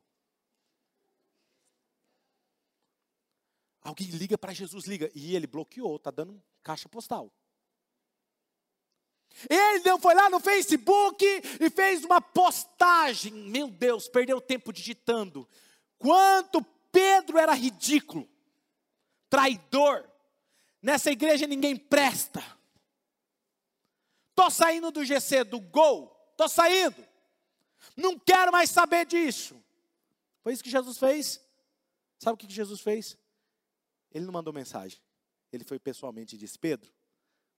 Alguém liga para Jesus, liga. E ele bloqueou, está dando caixa postal. Ele não foi lá no Facebook e fez uma postagem. Meu Deus, perdeu tempo digitando. Quanto Pedro era ridículo, traidor. Nessa igreja ninguém presta. Tô saindo do GC, do Gol. Tô saindo. Não quero mais saber disso. Foi isso que Jesus fez? Sabe o que Jesus fez? Ele não mandou mensagem. Ele foi pessoalmente e disse: Pedro,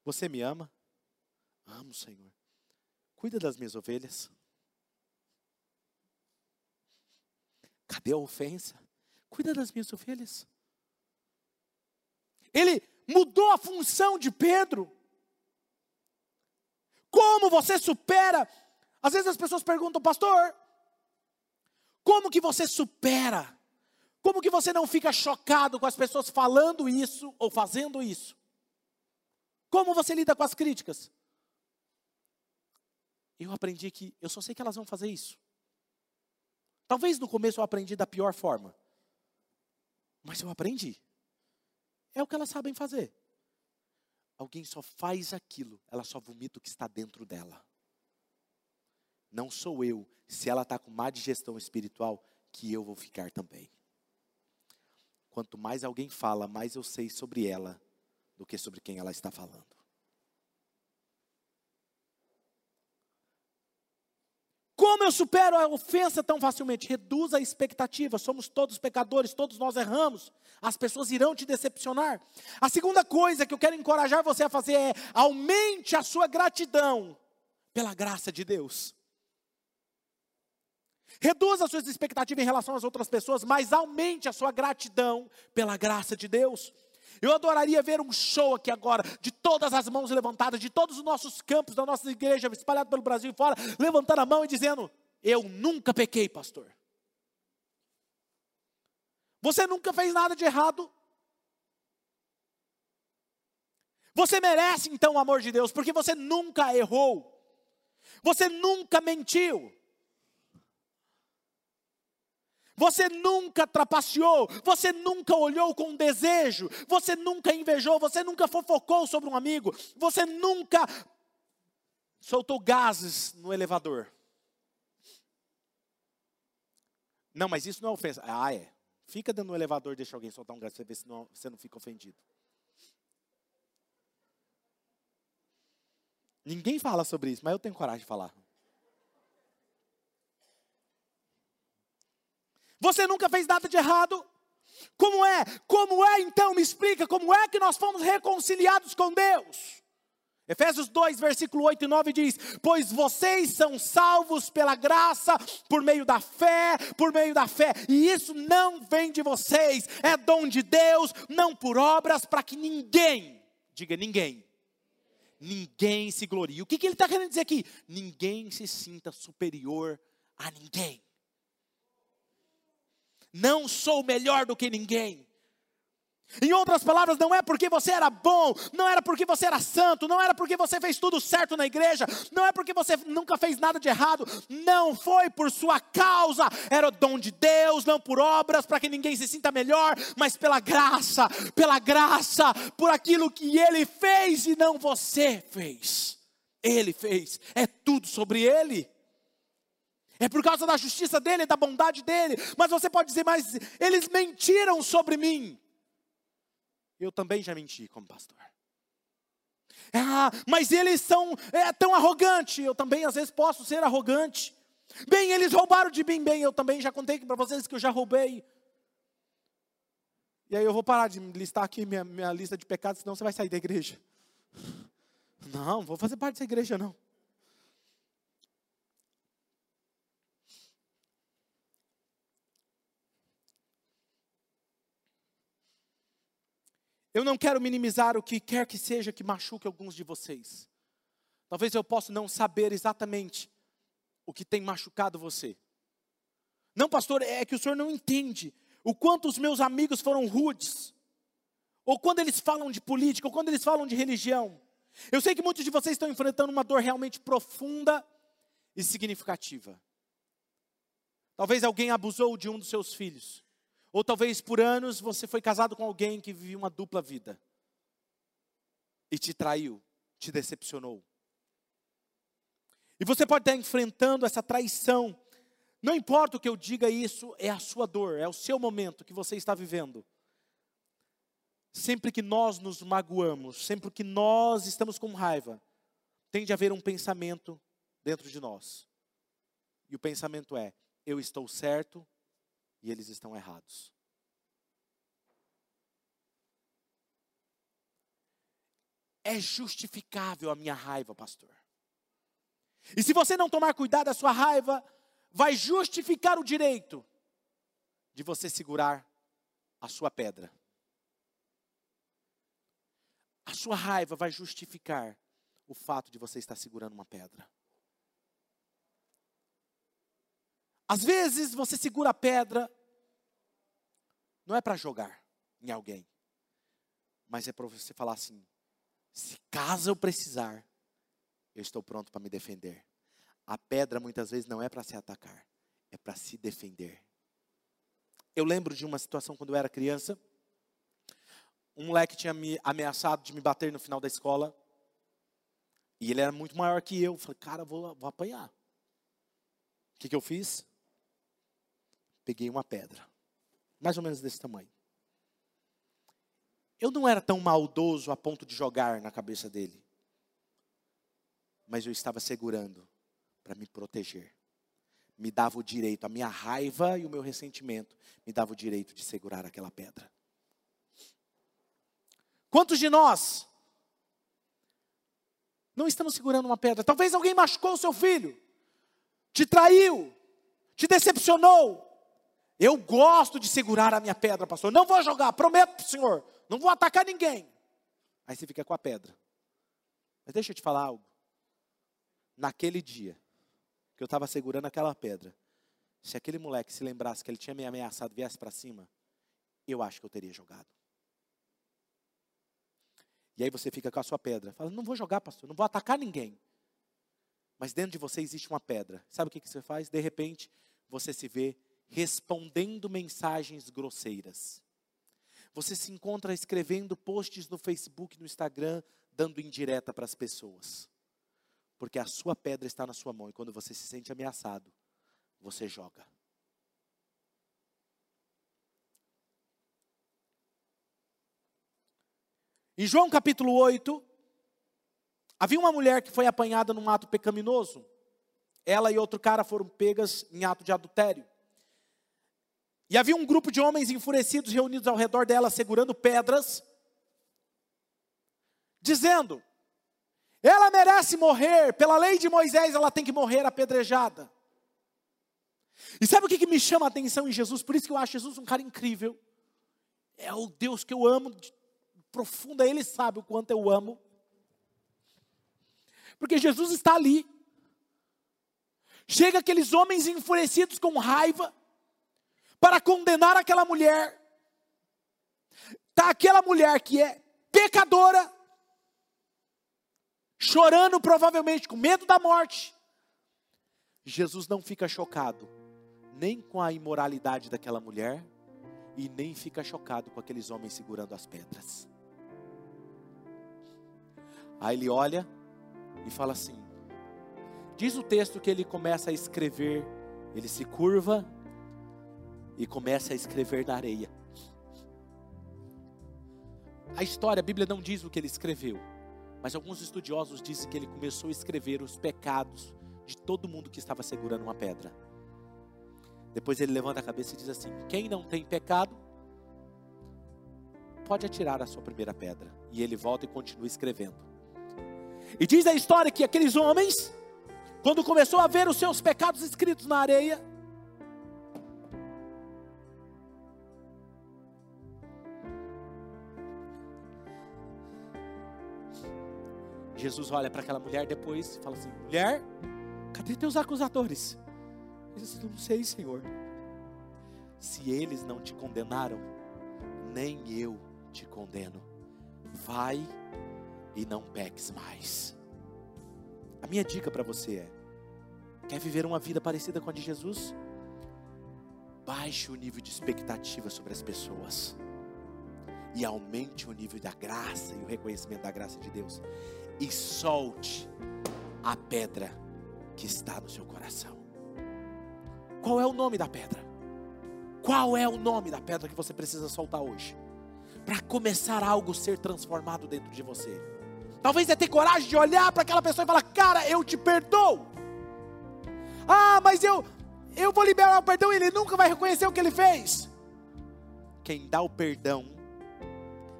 você me ama? Amo, Senhor. Cuida das minhas ovelhas. Cadê a ofensa? Cuida das minhas ovelhas. Ele mudou a função de Pedro. Como você supera? Às vezes as pessoas perguntam, pastor, como que você supera? Como que você não fica chocado com as pessoas falando isso ou fazendo isso? Como você lida com as críticas? Eu aprendi que eu só sei que elas vão fazer isso. Talvez no começo eu aprendi da pior forma. Mas eu aprendi. É o que elas sabem fazer. Alguém só faz aquilo, ela só vomita o que está dentro dela. Não sou eu, se ela está com má digestão espiritual, que eu vou ficar também. Quanto mais alguém fala, mais eu sei sobre ela do que sobre quem ela está falando. Como eu supero a ofensa tão facilmente? Reduz a expectativa. Somos todos pecadores, todos nós erramos. As pessoas irão te decepcionar. A segunda coisa que eu quero encorajar você a fazer é aumente a sua gratidão pela graça de Deus. Reduza as suas expectativas em relação às outras pessoas, mas aumente a sua gratidão pela graça de Deus. Eu adoraria ver um show aqui agora, de todas as mãos levantadas, de todos os nossos campos da nossa igreja, espalhados pelo Brasil e fora, levantando a mão e dizendo: Eu nunca pequei, pastor. Você nunca fez nada de errado. Você merece então o amor de Deus, porque você nunca errou. Você nunca mentiu. Você nunca trapaceou, você nunca olhou com desejo, você nunca invejou, você nunca fofocou sobre um amigo, você nunca soltou gases no elevador. Não, mas isso não é ofensa. Ah, é. Fica dentro do elevador, deixa alguém soltar um gás, você vê se não, você não fica ofendido. Ninguém fala sobre isso, mas eu tenho coragem de falar. Você nunca fez nada de errado. Como é? Como é então? Me explica, como é que nós fomos reconciliados com Deus? Efésios 2, versículo 8 e 9 diz: Pois vocês são salvos pela graça, por meio da fé, por meio da fé, e isso não vem de vocês, é dom de Deus, não por obras, para que ninguém, diga ninguém, ninguém se glorie. O que, que ele está querendo dizer aqui? Ninguém se sinta superior a ninguém não sou melhor do que ninguém. Em outras palavras, não é porque você era bom, não era porque você era santo, não era porque você fez tudo certo na igreja, não é porque você nunca fez nada de errado, não foi por sua causa, era o dom de Deus, não por obras, para que ninguém se sinta melhor, mas pela graça, pela graça, por aquilo que Ele fez e não você fez. Ele fez, é tudo sobre Ele. É por causa da justiça dele, da bondade dele. Mas você pode dizer, mas eles mentiram sobre mim. Eu também já menti como pastor. Ah, mas eles são é, tão arrogantes. Eu também às vezes posso ser arrogante. Bem, eles roubaram de mim. Bem, eu também já contei para vocês que eu já roubei. E aí eu vou parar de listar aqui minha, minha lista de pecados, senão você vai sair da igreja. Não, vou fazer parte dessa igreja não. Eu não quero minimizar o que quer que seja que machuque alguns de vocês. Talvez eu possa não saber exatamente o que tem machucado você. Não, pastor, é que o senhor não entende o quanto os meus amigos foram rudes. Ou quando eles falam de política, ou quando eles falam de religião. Eu sei que muitos de vocês estão enfrentando uma dor realmente profunda e significativa. Talvez alguém abusou de um dos seus filhos. Ou talvez por anos você foi casado com alguém que vivia uma dupla vida e te traiu, te decepcionou. E você pode estar enfrentando essa traição. Não importa o que eu diga, isso é a sua dor, é o seu momento que você está vivendo. Sempre que nós nos magoamos, sempre que nós estamos com raiva, tem de haver um pensamento dentro de nós. E o pensamento é: eu estou certo e eles estão errados. É justificável a minha raiva, pastor. E se você não tomar cuidado, a sua raiva vai justificar o direito de você segurar a sua pedra. A sua raiva vai justificar o fato de você estar segurando uma pedra. Às vezes você segura a pedra, não é para jogar em alguém, mas é para você falar assim: se caso eu precisar, eu estou pronto para me defender. A pedra muitas vezes não é para se atacar, é para se defender. Eu lembro de uma situação quando eu era criança. Um moleque tinha me ameaçado de me bater no final da escola. E ele era muito maior que eu. Eu falei, cara, vou, vou apanhar. O que, que eu fiz? Peguei uma pedra, mais ou menos desse tamanho. Eu não era tão maldoso a ponto de jogar na cabeça dele, mas eu estava segurando para me proteger. Me dava o direito, a minha raiva e o meu ressentimento me dava o direito de segurar aquela pedra. Quantos de nós não estamos segurando uma pedra? Talvez alguém machucou o seu filho, te traiu, te decepcionou, eu gosto de segurar a minha pedra, pastor. Não vou jogar, prometo para o senhor. Não vou atacar ninguém. Aí você fica com a pedra. Mas deixa eu te falar algo. Naquele dia que eu estava segurando aquela pedra, se aquele moleque se lembrasse que ele tinha me ameaçado e viesse para cima, eu acho que eu teria jogado. E aí você fica com a sua pedra. Fala, não vou jogar, pastor, não vou atacar ninguém. Mas dentro de você existe uma pedra. Sabe o que, que você faz? De repente, você se vê respondendo mensagens grosseiras. Você se encontra escrevendo posts no Facebook, no Instagram, dando indireta para as pessoas. Porque a sua pedra está na sua mão e quando você se sente ameaçado, você joga. Em João capítulo 8, havia uma mulher que foi apanhada num ato pecaminoso. Ela e outro cara foram pegas em ato de adultério. E havia um grupo de homens enfurecidos reunidos ao redor dela, segurando pedras, dizendo: ela merece morrer, pela lei de Moisés, ela tem que morrer apedrejada. E sabe o que, que me chama a atenção em Jesus? Por isso que eu acho Jesus um cara incrível. É o Deus que eu amo, profunda, Ele sabe o quanto eu amo. Porque Jesus está ali. Chega aqueles homens enfurecidos com raiva, para condenar aquela mulher. Está aquela mulher que é pecadora, chorando provavelmente com medo da morte. Jesus não fica chocado nem com a imoralidade daquela mulher e nem fica chocado com aqueles homens segurando as pedras. Aí ele olha e fala assim: diz o texto que ele começa a escrever, ele se curva e começa a escrever na areia. A história, a Bíblia não diz o que ele escreveu, mas alguns estudiosos dizem que ele começou a escrever os pecados de todo mundo que estava segurando uma pedra. Depois ele levanta a cabeça e diz assim: Quem não tem pecado, pode atirar a sua primeira pedra. E ele volta e continua escrevendo. E diz a história que aqueles homens, quando começou a ver os seus pecados escritos na areia, Jesus olha para aquela mulher depois e fala assim: mulher, cadê teus acusadores? Ele diz: não sei, Senhor. Se eles não te condenaram, nem eu te condeno. Vai e não peques mais. A minha dica para você é: quer viver uma vida parecida com a de Jesus? baixe o nível de expectativa sobre as pessoas e aumente o nível da graça e o reconhecimento da graça de Deus e solte a pedra que está no seu coração. Qual é o nome da pedra? Qual é o nome da pedra que você precisa soltar hoje? Para começar algo ser transformado dentro de você. Talvez é ter coragem de olhar para aquela pessoa e falar: Cara, eu te perdoo. Ah, mas eu, eu vou liberar o perdão e ele nunca vai reconhecer o que ele fez. Quem dá o perdão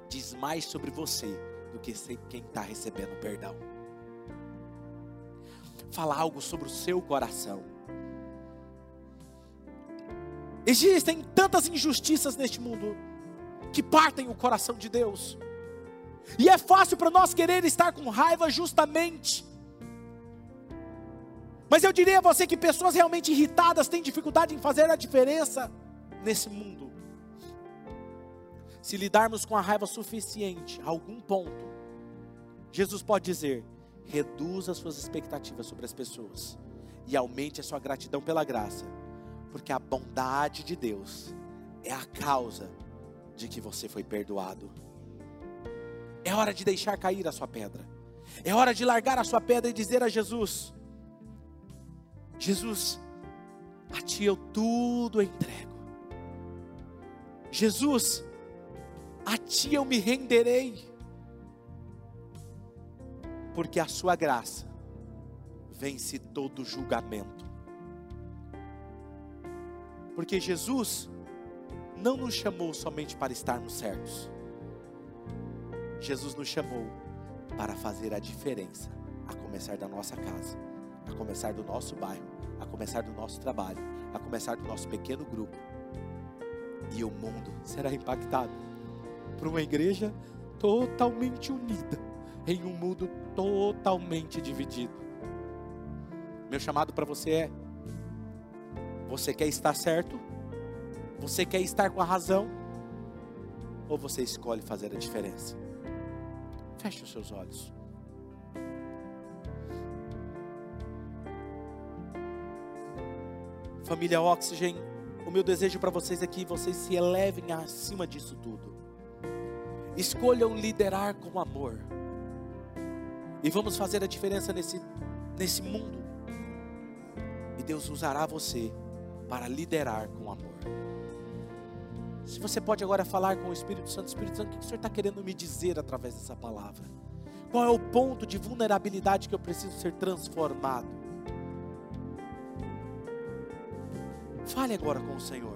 diz mais sobre você do que quem está recebendo perdão. Fala algo sobre o seu coração. Existem tantas injustiças neste mundo que partem o coração de Deus. E é fácil para nós querer estar com raiva justamente mas eu diria a você que pessoas realmente irritadas têm dificuldade em fazer a diferença nesse mundo. Se lidarmos com a raiva suficiente a algum ponto, Jesus pode dizer: reduza suas expectativas sobre as pessoas e aumente a sua gratidão pela graça, porque a bondade de Deus é a causa de que você foi perdoado. É hora de deixar cair a sua pedra. É hora de largar a sua pedra e dizer a Jesus: Jesus, a Ti eu tudo entrego. Jesus, a Ti eu me renderei, porque a Sua graça vence todo julgamento. Porque Jesus não nos chamou somente para estarmos certos, Jesus nos chamou para fazer a diferença, a começar da nossa casa a começar do nosso bairro, a começar do nosso trabalho, a começar do nosso pequeno grupo. E o mundo será impactado por uma igreja totalmente unida em um mundo totalmente dividido. Meu chamado para você é: você quer estar certo? Você quer estar com a razão? Ou você escolhe fazer a diferença? Feche os seus olhos. Família Oxygen, o meu desejo para vocês é que vocês se elevem acima disso tudo. Escolham liderar com amor. E vamos fazer a diferença nesse, nesse mundo. E Deus usará você para liderar com amor. Se você pode agora falar com o Espírito Santo, Espírito Santo, o que o Senhor está querendo me dizer através dessa palavra? Qual é o ponto de vulnerabilidade que eu preciso ser transformado? Fale agora com o Senhor.